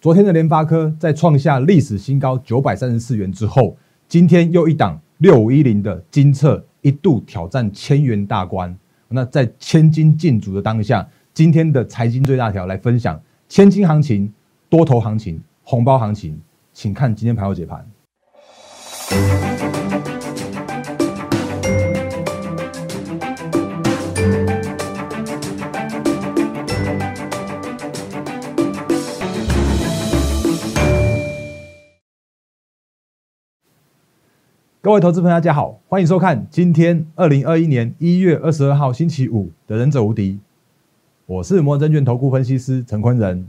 昨天的联发科在创下历史新高九百三十四元之后，今天又一档六五一零的金策一度挑战千元大关。那在千金进足的当下，今天的财经最大条来分享千金行情、多头行情、红包行情，请看今天盘后解盘。各位投资朋友，大家好，欢迎收看今天二零二一年一月二十二号星期五的《忍者无敌》，我是摩证券投顾分析师陈坤仁。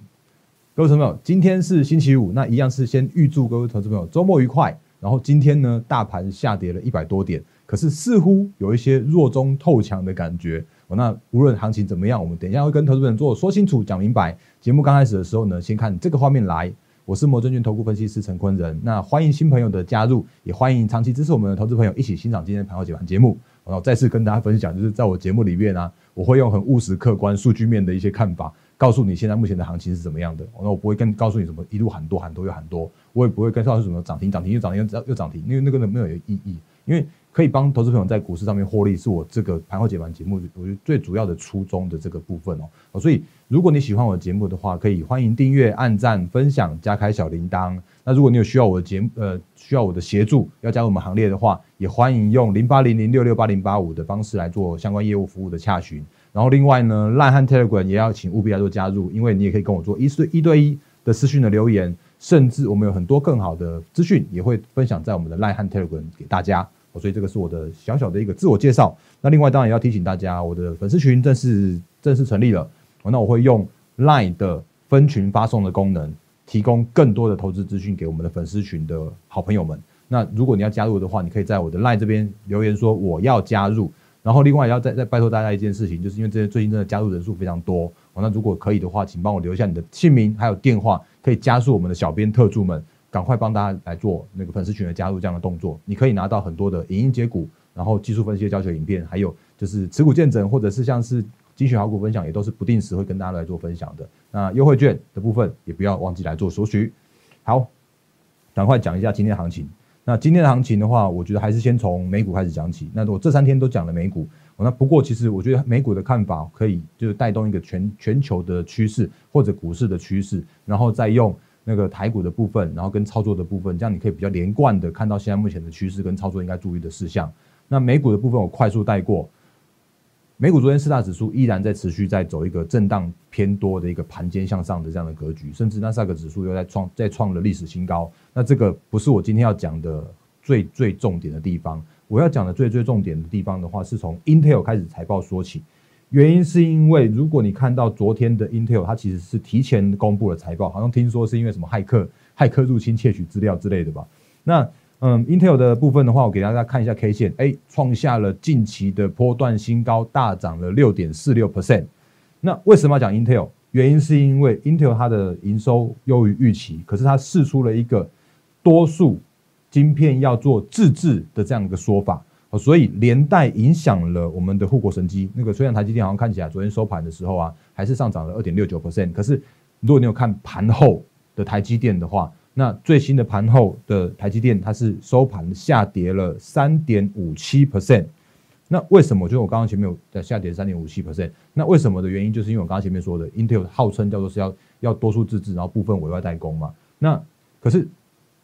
各位朋友，今天是星期五，那一样是先预祝各位投资朋友周末愉快。然后今天呢，大盘下跌了一百多点，可是似乎有一些弱中透强的感觉。哦，那无论行情怎么样，我们等一下会跟投资人做说清楚、讲明白。节目刚开始的时候呢，先看这个画面来。我是摩证券投顾分析师陈坤仁，那欢迎新朋友的加入，也欢迎长期支持我们的投资朋友一起欣赏今天的盘后解盘节目。然后再次跟大家分享，就是在我节目里面啊，我会用很务实、客观、数据面的一些看法，告诉你现在目前的行情是怎么样的。那我不会跟告诉你什么一路喊多喊多又喊多，我也不会跟告诉什么涨停涨停又涨停又又涨停，因为那个没有意义，因为。可以帮投资朋友在股市上面获利，是我这个盘后解盘节目我觉得最主要的初衷的这个部分哦。所以如果你喜欢我的节目的话，可以欢迎订阅、按赞、分享、加开小铃铛。那如果你有需要我的节目呃需要我的协助，要加入我们行列的话，也欢迎用零八零零六六八零八五的方式来做相关业务服务的洽询。然后另外呢，赖汉 Telegram 也要请务必来做加入，因为你也可以跟我做一对一对一的私讯的留言，甚至我们有很多更好的资讯也会分享在我们的赖汉 Telegram 给大家。所以这个是我的小小的一个自我介绍。那另外当然也要提醒大家，我的粉丝群正式正式成立了。那我会用 Line 的分群发送的功能，提供更多的投资资讯给我们的粉丝群的好朋友们。那如果你要加入的话，你可以在我的 Line 这边留言说我要加入。然后另外也要再再拜托大家一件事情，就是因为这些最近真的加入人数非常多。那如果可以的话，请帮我留下你的姓名还有电话，可以加速我们的小编特助们。赶快帮大家来做那个粉丝群的加入这样的动作，你可以拿到很多的影音接股，然后技术分析的教学影片，还有就是持股见证，或者是像是精选好股分享，也都是不定时会跟大家来做分享的。那优惠券的部分也不要忘记来做索取。好，赶快讲一下今天的行情。那今天的行情的话，我觉得还是先从美股开始讲起。那我这三天都讲了美股，那不过其实我觉得美股的看法可以就是带动一个全全球的趋势或者股市的趋势，然后再用。那个台股的部分，然后跟操作的部分，这样你可以比较连贯的看到现在目前的趋势跟操作应该注意的事项。那美股的部分我快速带过，美股昨天四大指数依然在持续在走一个震荡偏多的一个盘间向上的这样的格局，甚至那三个指数又在创再创了历史新高。那这个不是我今天要讲的最最重点的地方，我要讲的最最重点的地方的话，是从 Intel 开始财报说起。原因是因为，如果你看到昨天的 Intel，它其实是提前公布了财报，好像听说是因为什么骇客骇客入侵窃取资料之类的吧。那嗯，Intel 的部分的话，我给大家看一下 K 线，哎，创下了近期的波段新高，大涨了六点四六 percent。那为什么要讲 Intel？原因是因为 Intel 它的营收优于预期，可是它试出了一个多数晶片要做自制的这样一个说法。所以连带影响了我们的护国神机。那个虽然台积电好像看起来昨天收盘的时候啊，还是上涨了二点六九 percent，可是如果你有看盘后的台积电的话，那最新的盘后的台积电它是收盘下跌了三点五七 percent。那为什么？就是我刚刚前面有在下跌三点五七 percent。那为什么的原因，就是因为我刚刚前面说的，Intel 号称叫做是要要多数自制，然后部分委外代工嘛。那可是。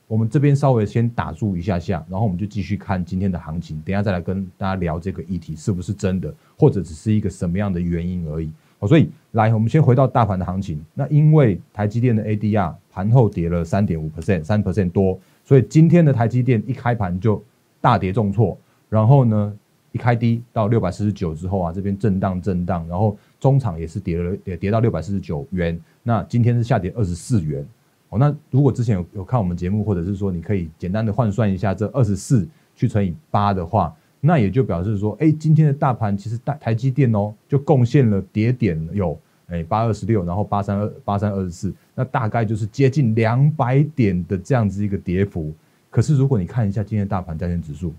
我们这边稍微先打住一下下，然后我们就继续看今天的行情。等下再来跟大家聊这个议题是不是真的，或者只是一个什么样的原因而已。好，所以来，我们先回到大盘的行情。那因为台积电的 ADR 盘后跌了三点五 percent，三 percent 多，所以今天的台积电一开盘就大跌重挫。然后呢，一开低到六百四十九之后啊，这边震荡震荡，然后中场也是跌了，也跌到六百四十九元。那今天是下跌二十四元。哦，那如果之前有有看我们节目，或者是说你可以简单的换算一下这二十四去乘以八的话，那也就表示说，哎，今天的大盘其实大台积电哦，就贡献了跌点有哎八二十六，然后八三二八三二十四，那大概就是接近两百点的这样子一个跌幅。可是如果你看一下今天大盘加权指数，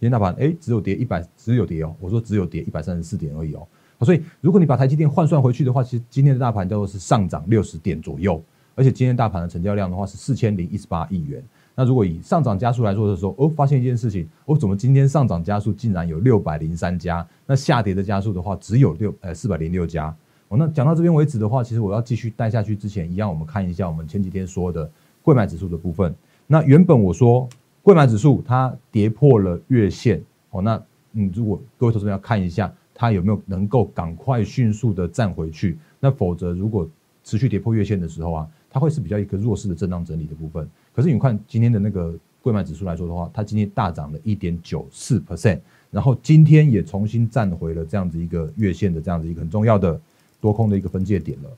今天大盘哎只有跌一百，只有跌哦，我说只有跌一百三十四点而已哦。所以如果你把台积电换算回去的话，其实今天的大盘叫做是上涨六十点左右。而且今天大盘的成交量的话是四千零一十八亿元。那如果以上涨加速来说的时候，哦，发现一件事情，哦，怎么今天上涨加速竟然有六百零三家？那下跌的加速的话只有六呃四百零六家。哦，那讲到这边为止的话，其实我要继续带下去之前，一样我们看一下我们前几天说的贵买指数的部分。那原本我说贵买指数它跌破了月线，哦，那嗯，如果各位投资者要看一下它有没有能够赶快迅速的站回去，那否则如果持续跌破月线的时候啊，它会是比较一个弱势的震荡整理的部分。可是你看今天的那个贵买指数来说的话，它今天大涨了一点九四 percent，然后今天也重新站回了这样子一个月线的这样子一个很重要的多空的一个分界点了。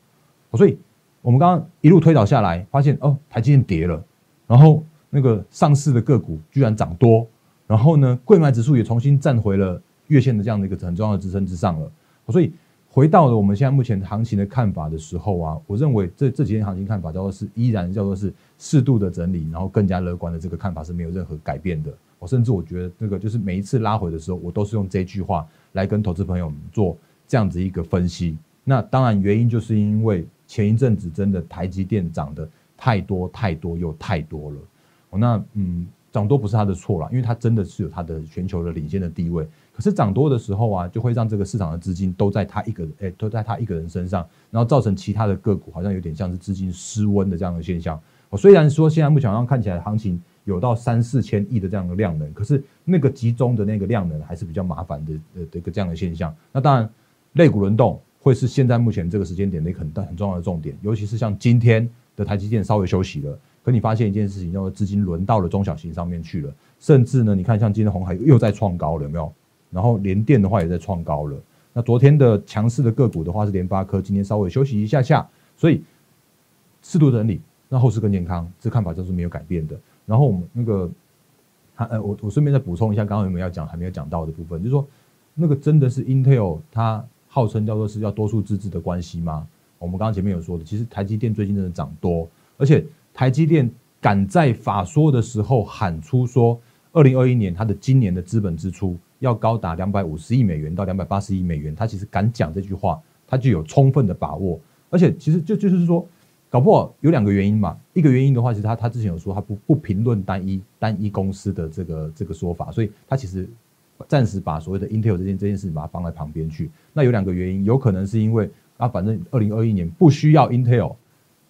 所以我们刚刚一路推导下来，发现哦，台积电跌了，然后那个上市的个股居然涨多，然后呢，贵买指数也重新站回了月线的这样的一个很重要的支撑之上了。所以。回到了我们现在目前行情的看法的时候啊，我认为这这几天行情看法叫做是依然叫做是适度的整理，然后更加乐观的这个看法是没有任何改变的。我甚至我觉得那个就是每一次拉回的时候，我都是用这句话来跟投资朋友们做这样子一个分析。那当然原因就是因为前一阵子真的台积电涨得太多太多又太多了。那嗯，涨多不是他的错了，因为他真的是有他的全球的领先的地位。可是涨多的时候啊，就会让这个市场的资金都在他一个诶，都在他一个人身上，然后造成其他的个股好像有点像是资金失温的这样的现象。我虽然说现在目前上看起来行情有到三四千亿的这样的量能，可是那个集中的那个量能还是比较麻烦的呃的一个这样的现象。那当然，类股轮动会是现在目前这个时间点的一个很大很重要的重点，尤其是像今天的台积电稍微休息了，可你发现一件事情，叫做资金轮到了中小型上面去了，甚至呢，你看像今天红海又在创高了，有没有？然后联电的话也在创高了。那昨天的强势的个股的话是联发科，今天稍微休息一下下，所以适度整理，让后市更健康，这看法就是没有改变的。然后我们那个，还呃，我我顺便再补充一下，刚刚有没有要讲还没有讲到的部分，就是说那个真的是 Intel 它号称叫做是要多数自治的关系吗？我们刚刚前面有说的，其实台积电最近真的涨多，而且台积电敢在法说的时候喊出说，二零二一年它的今年的资本支出。要高达两百五十亿美元到两百八十亿美元，他其实敢讲这句话，他就有充分的把握。而且其实就就是说，搞不好有两个原因嘛。一个原因的话，其实他他之前有说他不不评论单一单一公司的这个这个说法，所以他其实暂时把所谓的 Intel 这件这件事情把它放在旁边去。那有两个原因，有可能是因为啊，反正二零二一年不需要 Intel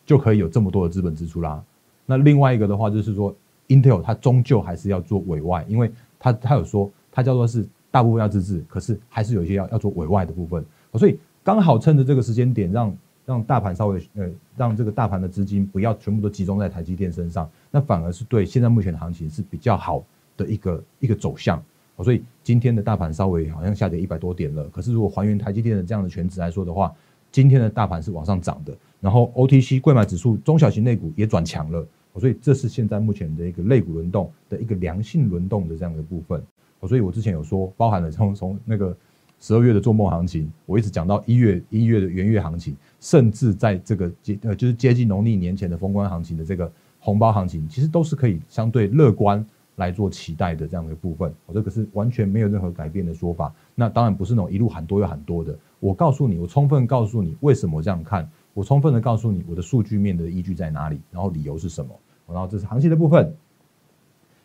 就可以有这么多的资本支出啦。那另外一个的话就是说，Intel 它终究还是要做委外，因为它它有说。它叫做是大部分要自治，可是还是有一些要要做委外的部分，所以刚好趁着这个时间点，让让大盘稍微呃，让这个大盘的资金不要全部都集中在台积电身上，那反而是对现在目前的行情是比较好的一个一个走向。所以今天的大盘稍微好像下跌一百多点了，可是如果还原台积电的这样的全值来说的话，今天的大盘是往上涨的，然后 OTC 贵买指数中小型类股也转强了，所以这是现在目前的一个类股轮动的一个良性轮动的这样的部分。所以，我之前有说，包含了从从那个十二月的做梦行情，我一直讲到一月一月的元月行情，甚至在这个接呃就是接近农历年前的封关行情的这个红包行情，其实都是可以相对乐观来做期待的这样的部分。我这个是完全没有任何改变的说法。那当然不是那种一路喊多又喊多的。我告诉你，我充分告诉你为什么这样看，我充分的告诉你我的数据面的依据在哪里，然后理由是什么。然后这是行情的部分。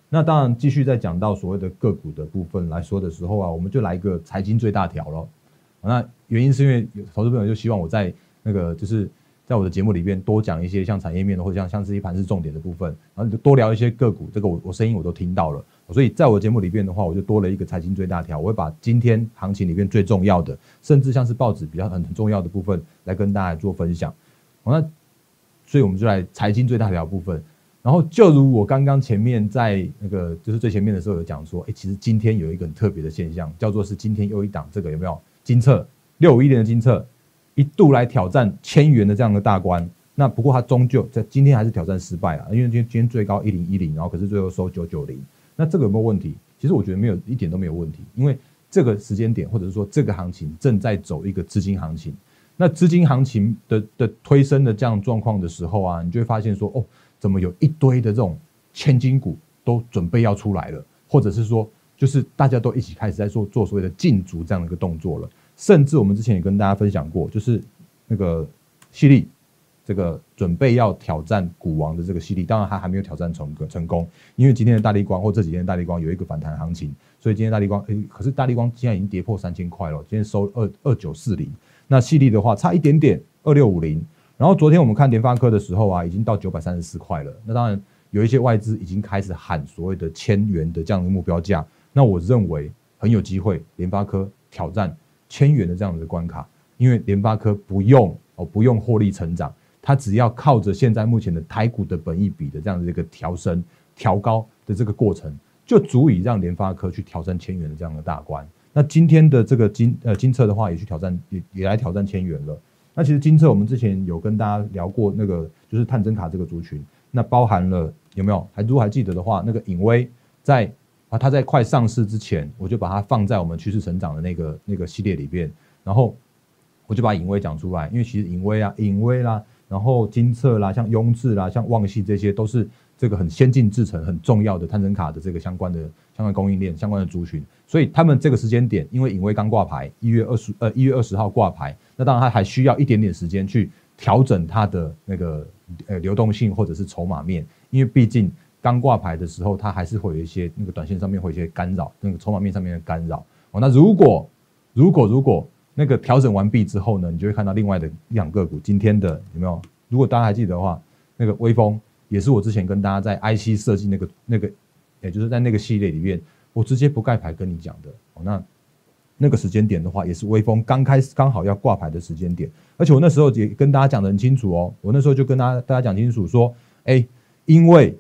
那当然，继续再讲到所谓的个股的部分来说的时候啊，我们就来一个财经最大条了。那原因是因为有投资朋友就希望我在那个就是在我的节目里边多讲一些像产业面的或者像像这一盘是重点的部分，然后就多聊一些个股。这个我我声音我都听到了，所以在我节目里边的话，我就多了一个财经最大条，我会把今天行情里面最重要的，甚至像是报纸比较很很重要的部分来跟大家做分享。好那所以我们就来财经最大条部分。然后就如我刚刚前面在那个就是最前面的时候有讲说，哎，其实今天有一个很特别的现象，叫做是今天又一档这个有没有金策六五一年的金策一度来挑战千元的这样的大关，那不过它终究在今天还是挑战失败了，因为今天今天最高一零一零，然后可是最后收九九零，那这个有没有问题？其实我觉得没有一点都没有问题，因为这个时间点或者是说这个行情正在走一个资金行情，那资金行情的的推升的这样状况的时候啊，你就会发现说哦。怎么有一堆的这种千金股都准备要出来了，或者是说，就是大家都一起开始在做做所谓的禁足这样的一个动作了。甚至我们之前也跟大家分享过，就是那个犀利这个准备要挑战股王的这个犀利，当然它还没有挑战成成功，因为今天的大力光或这几天的大力光有一个反弹行情，所以今天大力光，诶，可是大力光现在已经跌破三千块了，今天收二二九四零，那犀利的话差一点点二六五零，然后昨天我们看联发科的时候啊，已经到九百三十四块了，那当然有一些外资已经开始喊所谓的千元的这样的目标价，那我认为很有机会联发科挑战千元的这样的关卡，因为联发科不用哦不用获利成长。它只要靠着现在目前的台股的本益比的这样的一个调升、调高的这个过程，就足以让联发科去挑战千元的这样的大关。那今天的这个金呃金策的话，也去挑战，也也来挑战千元了。那其实金策我们之前有跟大家聊过，那个就是探针卡这个族群，那包含了有没有？还如果还记得的话，那个影威在啊，它在快上市之前，我就把它放在我们趋势成长的那个那个系列里边，然后我就把影威讲出来，因为其实影威啊，影威啦。然后金策啦，像雍智啦，像旺系这些都是这个很先进制程、很重要的探针卡的这个相关的相关供应链、相关的族群。所以他们这个时间点，因为影威刚挂牌，一月二十呃一月二十号挂牌，那当然它还需要一点点时间去调整它的那个呃流动性或者是筹码面，因为毕竟刚挂牌的时候，它还是会有一些那个短线上面会有一些干扰，那个筹码面上面的干扰。哦，那如果如果如果那个调整完毕之后呢，你就会看到另外的两个股。今天的有没有？如果大家还记得的话，那个微风也是我之前跟大家在 IC 设计那个那个，也就是在那个系列里面，我直接不盖牌跟你讲的。哦，那那个时间点的话，也是微风刚开始刚好要挂牌的时间点。而且我那时候也跟大家讲的很清楚哦，我那时候就跟大家大家讲清楚说，哎，因为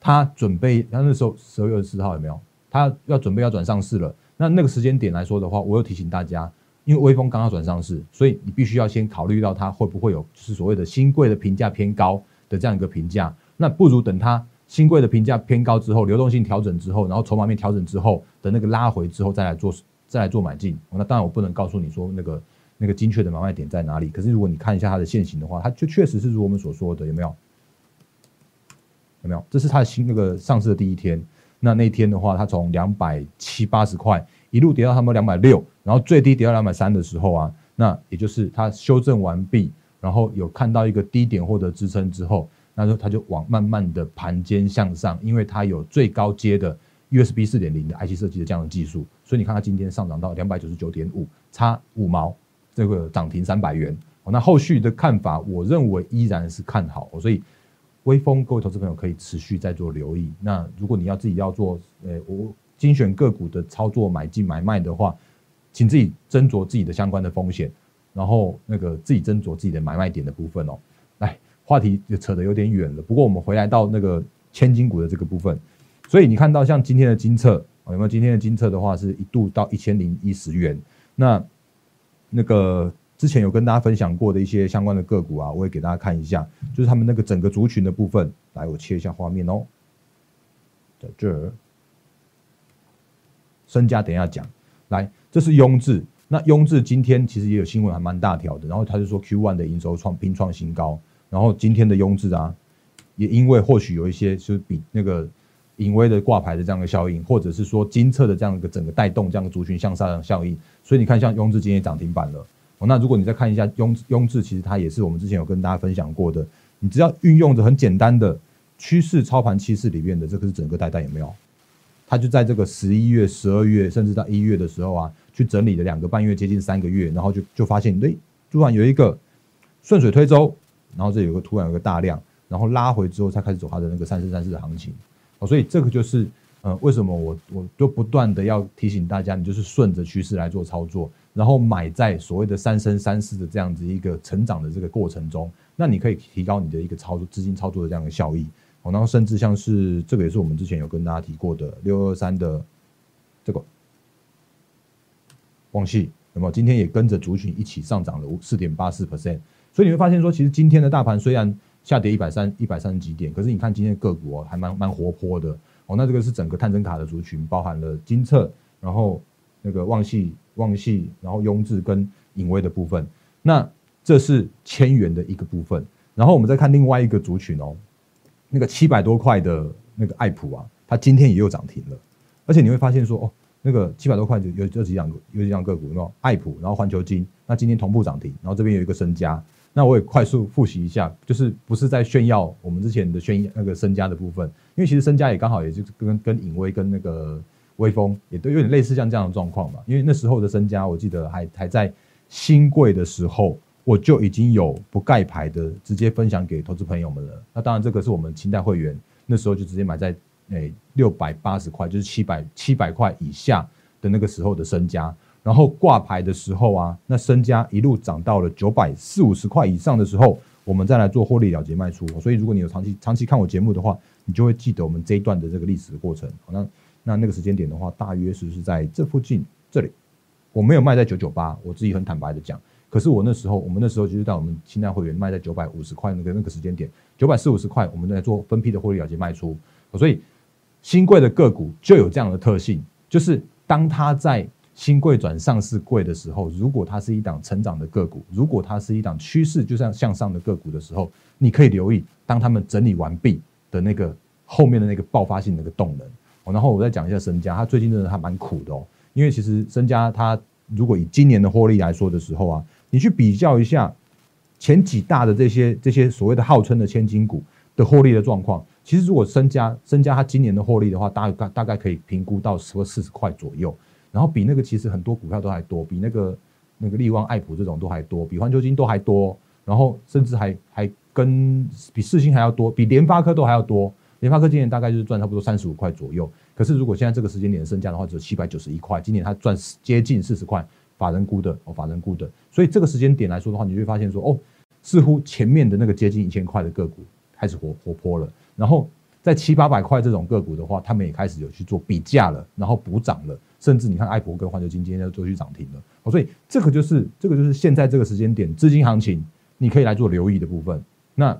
他准备，他那时候十二月二十四号有没有？他要准备要转上市了。那那个时间点来说的话，我又提醒大家。因为微风刚刚转上市，所以你必须要先考虑到它会不会有就是所谓的新贵的评价偏高的这样一个评价。那不如等它新贵的评价偏高之后，流动性调整之后，然后筹码面调整之后的那个拉回之后再来做再来做买进。那当然我不能告诉你说那个那个精确的买卖点在哪里。可是如果你看一下它的现形的话，它就确实是如我们所说的，有没有？有没有？这是它的新那个上市的第一天。那那天的话，它从两百七八十块。一路跌到他们两百六，然后最低跌到两百三的时候啊，那也就是它修正完毕，然后有看到一个低点获得支撑之后，那时候它就往慢慢的盘间向上，因为它有最高阶的 USB 四点零的 IC 设计的这样的技术，所以你看它今天上涨到两百九十九点五，差五毛，这个涨停三百元。那后续的看法，我认为依然是看好，所以微风各位投资朋友可以持续在做留意。那如果你要自己要做，呃，我。精选个股的操作买进买卖的话，请自己斟酌自己的相关的风险，然后那个自己斟酌自己的买卖点的部分哦。来，话题就扯得有点远了。不过我们回来到那个千金股的这个部分，所以你看到像今天的金策有没有？今天的金策的话是一度到一千零一十元。那那个之前有跟大家分享过的一些相关的个股啊，我也给大家看一下，就是他们那个整个族群的部分。来，我切一下画面哦，在这儿。身家等一下讲，来，这是雍智。那雍智今天其实也有新闻，还蛮大条的。然后他就说 Q one 的营收创拼创新高。然后今天的雍智啊，也因为或许有一些就是比那个隐微的挂牌的这样的效应，或者是说金策的这样一个整个带动这样的族群向上的效应，所以你看像雍智今天涨停板了。那如果你再看一下雍雍智，其实它也是我们之前有跟大家分享过的。你只要运用着很简单的趋势操盘趋势里面的这个是整个带带有没有？他就在这个十一月、十二月，甚至到一月的时候啊，去整理了两个半月，接近三个月，然后就就发现，对，突然有一个顺水推舟，然后这有个突然有个大量，然后拉回之后才开始走它的那个三四三四的行情，哦，所以这个就是呃，为什么我我就不断的要提醒大家，你就是顺着趋势来做操作，然后买在所谓的三升三四的这样子一个成长的这个过程中，那你可以提高你的一个操作资金操作的这样的效益。哦，然后甚至像是这个也是我们之前有跟大家提过的六二三的这个旺系，那么今天也跟着族群一起上涨了四点八四 percent，所以你会发现说，其实今天的大盘虽然下跌一百三一百三十几点，可是你看今天的个股哦，还蛮蛮活泼的哦。那这个是整个探针卡的族群，包含了金策，然后那个旺系旺系，然后雍智跟隐微的部分，那这是千元的一个部分。然后我们再看另外一个族群哦。那个七百多块的那个爱普啊，它今天也又涨停了，而且你会发现说，哦，那个七百多块的有这几两个有几两个股，那爱普，然后环球金，那今天同步涨停，然后这边有一个身家，那我也快速复习一下，就是不是在炫耀我们之前的炫那个身家的部分，因为其实身家也刚好也就跟跟影威跟那个威风也都有点类似像这样的状况嘛。因为那时候的身家，我记得还还在新贵的时候，我就已经有不盖牌的直接分享给投资朋友们了。那当然这个是我们清代会员那时候就直接买在诶六百八十块，就是七百七百块以下的那个时候的身家。然后挂牌的时候啊，那身家一路涨到了九百四五十块以上的时候，我们再来做获利了结卖出。所以如果你有长期长期看我节目的话，你就会记得我们这一段的这个历史的过程。好，那那那个时间点的话，大约是是在这附近这里。我没有卖在九九八，我自己很坦白的讲。可是我那时候，我们那时候就是在我们清代会员卖在九百五十块那个那个时间点，九百四五十块，我们在做分批的获利了结卖出。所以新贵的个股就有这样的特性，就是当它在新贵转上市贵的时候，如果它是一档成长的个股，如果它是一档趋势就像向上的个股的时候，你可以留意，当他们整理完毕的那个后面的那个爆发性那个动能。然后我再讲一下身家，它最近真的还蛮苦的哦，因为其实身家它如果以今年的获利来说的时候啊，你去比较一下前几大的这些这些所谓的号称的千金股的获利的状况，其实如果身家身家它今年的获利的话，大概大概可以评估到十四十块左右。然后比那个其实很多股票都还多，比那个那个利旺、爱普这种都还多，比环球金都还多，然后甚至还还跟比世星还要多，比联发科都还要多。联发科今年大概就是赚差不多三十五块左右，可是如果现在这个时间点的身价的话，只有七百九十一块，今年它赚接近四十块，法人估的哦，法人估的。所以这个时间点来说的话，你会发现说哦，似乎前面的那个接近一千块的个股开始活活泼了，然后在七八百块这种个股的话，他们也开始有去做比价了，然后补涨了。甚至你看，爱博跟环球金今天都去涨停了，哦，所以这个就是这个就是现在这个时间点资金行情，你可以来做留意的部分。那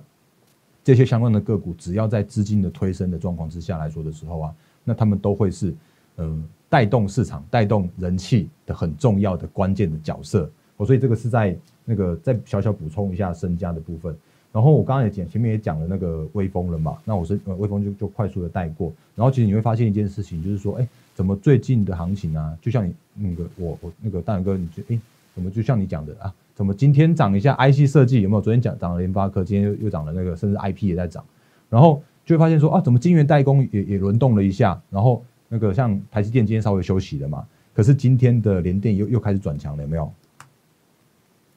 这些相关的个股，只要在资金的推升的状况之下来说的时候啊，那他们都会是呃带动市场、带动人气的很重要的关键的角色。哦，所以这个是在那个再小小补充一下身家的部分。然后我刚刚也讲前面也讲了那个微风了嘛，那我是呃微风就就快速的带过。然后其实你会发现一件事情，就是说，哎。怎么最近的行情啊？就像你那个我我那个大勇哥，你就哎，怎么就像你讲的啊？怎么今天涨一下 IC 设计有没有？昨天讲涨了联发科，今天又又涨了那个，甚至 IP 也在涨。然后就会发现说啊，怎么晶圆代工也也轮动了一下？然后那个像台积电今天稍微休息了嘛？可是今天的联电又又开始转强了，有没有？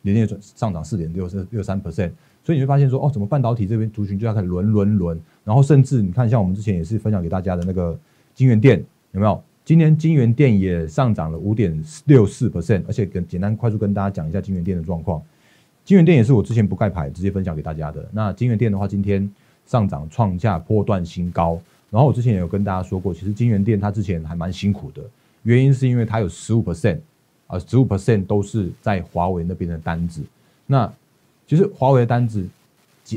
联电转上涨四点六是六三 percent，所以你会发现说哦，怎么半导体这边族群就要开始轮轮轮？然后甚至你看，像我们之前也是分享给大家的那个晶圆店有没有？今天金源店也上涨了五点六四 percent，而且跟简单快速跟大家讲一下金源店的状况。金源店也是我之前不盖牌直接分享给大家的。那金源店的话，今天上涨创下波段新高。然后我之前也有跟大家说过，其实金源店它之前还蛮辛苦的，原因是因为它有十五 percent 啊，十五 percent 都是在华为那边的单子。那其实华为的单子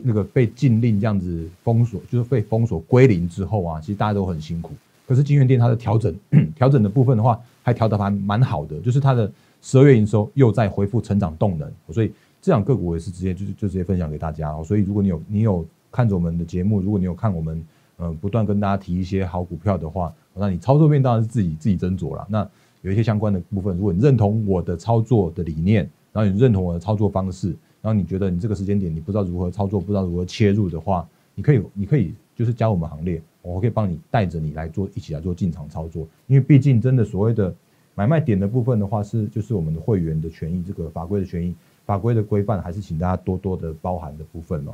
那个被禁令这样子封锁，就是被封锁归零之后啊，其实大家都很辛苦。可是金源店它的调整 调整的部分的话，还调得还蛮好的，就是它的十二月营收又在恢复成长动能，所以这两个股也是直接就就直接分享给大家哦。所以如果你有你有看着我们的节目，如果你有看我们嗯不断跟大家提一些好股票的话，那你操作面当然是自己自己斟酌了。那有一些相关的部分，如果你认同我的操作的理念，然后你认同我的操作方式，然后你觉得你这个时间点你不知道如何操作，不知道如何切入的话，你可以你可以就是加我们行列。我可以帮你带着你来做，一起来做进场操作。因为毕竟真的所谓的买卖点的部分的话，是就是我们的会员的权益，这个法规的权益、法规的规范，还是请大家多多的包含的部分哦。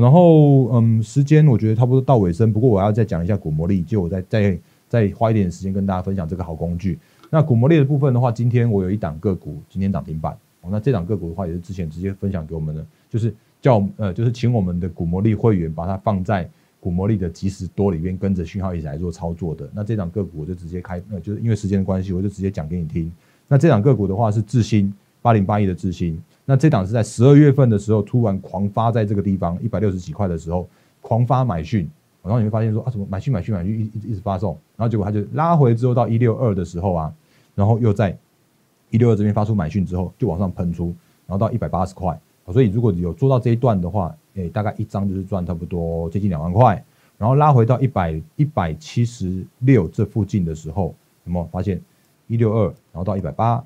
然后嗯，时间我觉得差不多到尾声，不过我要再讲一下股魔力，就我再再再花一点时间跟大家分享这个好工具。那股魔力的部分的话，今天我有一档个股今天涨停板哦。那这档个股的话，也是之前直接分享给我们的，就是叫呃，就是请我们的股魔力会员把它放在。股魔力的即时多里面跟着讯号一起来做操作的，那这档个股我就直接开，呃，就是因为时间的关系，我就直接讲给你听。那这档个股的话是智新八零八一的智新，那这档是在十二月份的时候突然狂发在这个地方一百六十几块的时候狂发买讯，然后你会发现说啊，什么买讯买讯买讯一一直发送，然后结果它就拉回之后到一六二的时候啊，然后又在一六二这边发出买讯之后就往上喷出，然后到一百八十块，所以如果有做到这一段的话。诶，大概一张就是赚差不多接近两万块，然后拉回到一百一百七十六这附近的时候，有没有发现一六二，然后到一百八，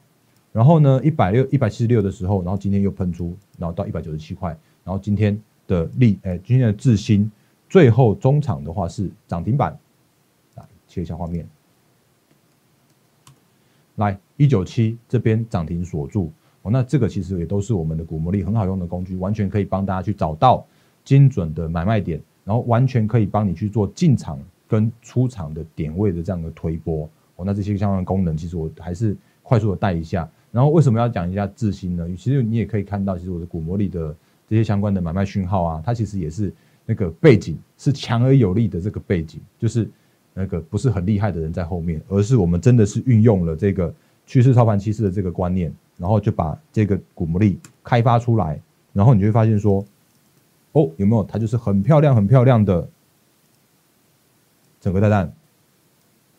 然后呢，一百六一百七十六的时候，然后今天又喷出，然后到一百九十七块，然后今天的利，哎，今天的智新最后中场的话是涨停板，来切一下画面，来一九七这边涨停锁住，哦，那这个其实也都是我们的股魔力很好用的工具，完全可以帮大家去找到精准的买卖点，然后完全可以帮你去做进场跟出场的点位的这样的推波，哦，那这些相关功能，其实我还是快速的带一下。然后为什么要讲一下智新呢？其实你也可以看到，其实我的股魔力的这些相关的买卖讯号啊，它其实也是那个背景是强而有力的这个背景，就是那个不是很厉害的人在后面，而是我们真的是运用了这个趋势操盘趋势的这个观念，然后就把这个股魔力开发出来，然后你就会发现说，哦，有没有？它就是很漂亮、很漂亮的整个大蛋，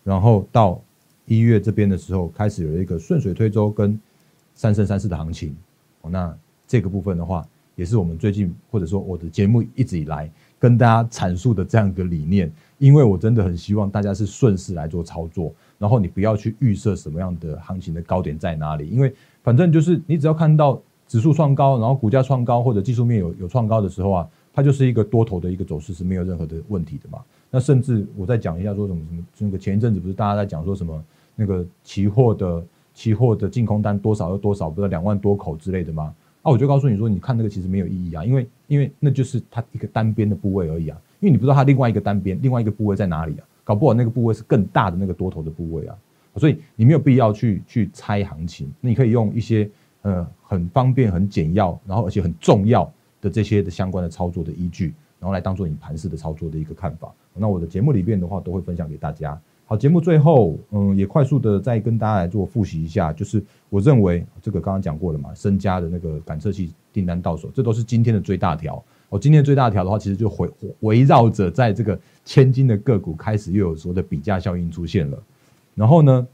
然后到。一月这边的时候，开始有一个顺水推舟跟三生三世的行情。那这个部分的话，也是我们最近或者说我的节目一直以来跟大家阐述的这样一个理念。因为我真的很希望大家是顺势来做操作，然后你不要去预设什么样的行情的高点在哪里，因为反正就是你只要看到指数创高，然后股价创高或者技术面有有创高的时候啊，它就是一个多头的一个走势是没有任何的问题的嘛。那甚至我再讲一下说什么什么，那个前一阵子不是大家在讲说什么那个期货的期货的净空单多少又多少，不知道两万多口之类的吗？啊，我就告诉你说，你看那个其实没有意义啊，因为因为那就是它一个单边的部位而已啊，因为你不知道它另外一个单边另外一个部位在哪里啊，搞不好那个部位是更大的那个多头的部位啊，所以你没有必要去去猜行情，你可以用一些呃很方便很简要，然后而且很重要的这些的相关的操作的依据。然后来当做你盘式的操作的一个看法。那我的节目里边的话，都会分享给大家。好，节目最后，嗯，也快速的再跟大家来做复习一下，就是我认为这个刚刚讲过了嘛，身家的那个感测器订单到手，这都是今天的最大条。哦，今天最大条的话，其实就围围绕着在这个千金的个股开始又有说的比价效应出现了。然后呢，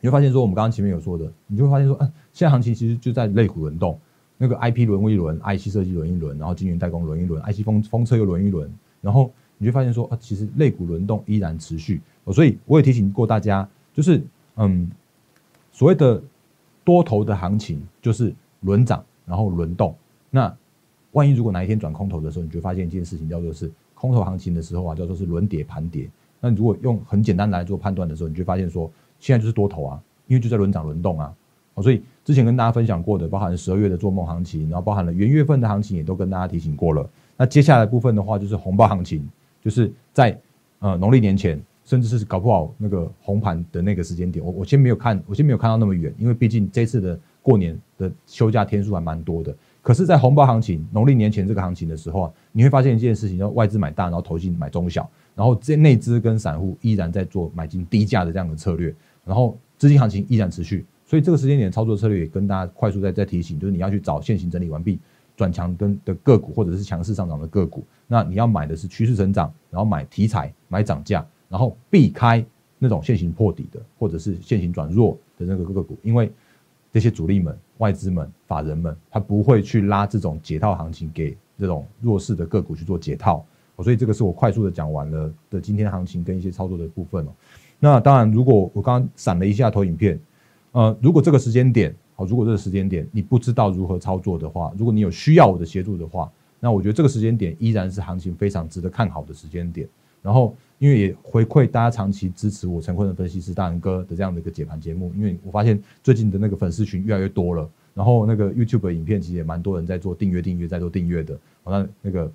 你会发现说，我们刚刚前面有说的，你就会发现说，嗯，现在行情其实就在类股轮动。那个 IP 轮一轮，IC 设计轮一轮，然后晶圆代工轮一轮，IC 风风车又轮一轮，然后你就发现说啊，其实类股轮动依然持续。所以我也提醒过大家，就是嗯，所谓的多头的行情就是轮涨，然后轮动。那万一如果哪一天转空头的时候，你就发现一件事情，叫做是空头行情的时候啊，叫做是轮跌盘跌。那如果用很简单来做判断的时候，你就发现说，现在就是多头啊，因为就在轮涨轮动啊。所以之前跟大家分享过的，包含十二月的做梦行情，然后包含了元月份的行情，也都跟大家提醒过了。那接下来部分的话，就是红包行情，就是在呃农历年前，甚至是搞不好那个红盘的那个时间点。我我先没有看，我先没有看到那么远，因为毕竟这次的过年的休假天数还蛮多的。可是，在红包行情农历年前这个行情的时候啊，你会发现一件事情，叫外资买大，然后投信买中小，然后这内资跟散户依然在做买进低价的这样的策略，然后资金行情依然持续。所以这个时间点操作策略也跟大家快速再再提醒，就是你要去找现行整理完毕、转强跟的个股，或者是强势上涨的个股。那你要买的是趋势成长，然后买题材、买涨价，然后避开那种现行破底的，或者是现行转弱的那个个股，因为这些主力们、外资们、法人们，他不会去拉这种解套行情给这种弱势的个股去做解套。所以这个是我快速的讲完了的今天行情跟一些操作的部分哦。那当然，如果我刚刚闪了一下投影片。呃，如果这个时间点，好，如果这个时间点你不知道如何操作的话，如果你有需要我的协助的话，那我觉得这个时间点依然是行情非常值得看好的时间点。然后，因为也回馈大家长期支持我陈坤的分析师大仁哥的这样的一个解盘节目，因为我发现最近的那个粉丝群越来越多了，然后那个 YouTube 的影片其实也蛮多人在做订阅、订阅、在做订阅的。好，那那个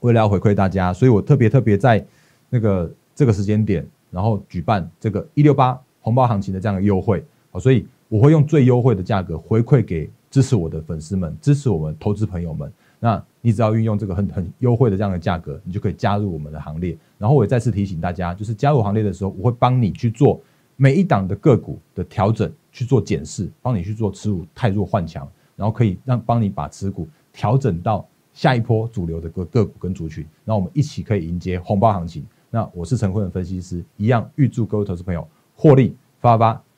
为了要回馈大家，所以我特别特别在那个这个时间点，然后举办这个一六八红包行情的这样的优惠。所以我会用最优惠的价格回馈给支持我的粉丝们，支持我们投资朋友们。那你只要运用这个很很优惠的这样的价格，你就可以加入我们的行列。然后我也再次提醒大家，就是加入行列的时候，我会帮你去做每一档的个股的调整，去做检视，帮你去做持股太弱换强，然后可以让帮你把持股调整到下一波主流的个个股跟族群，然后我们一起可以迎接红包行情。那我是陈坤的分析师，一样预祝各位投资朋友获利发发。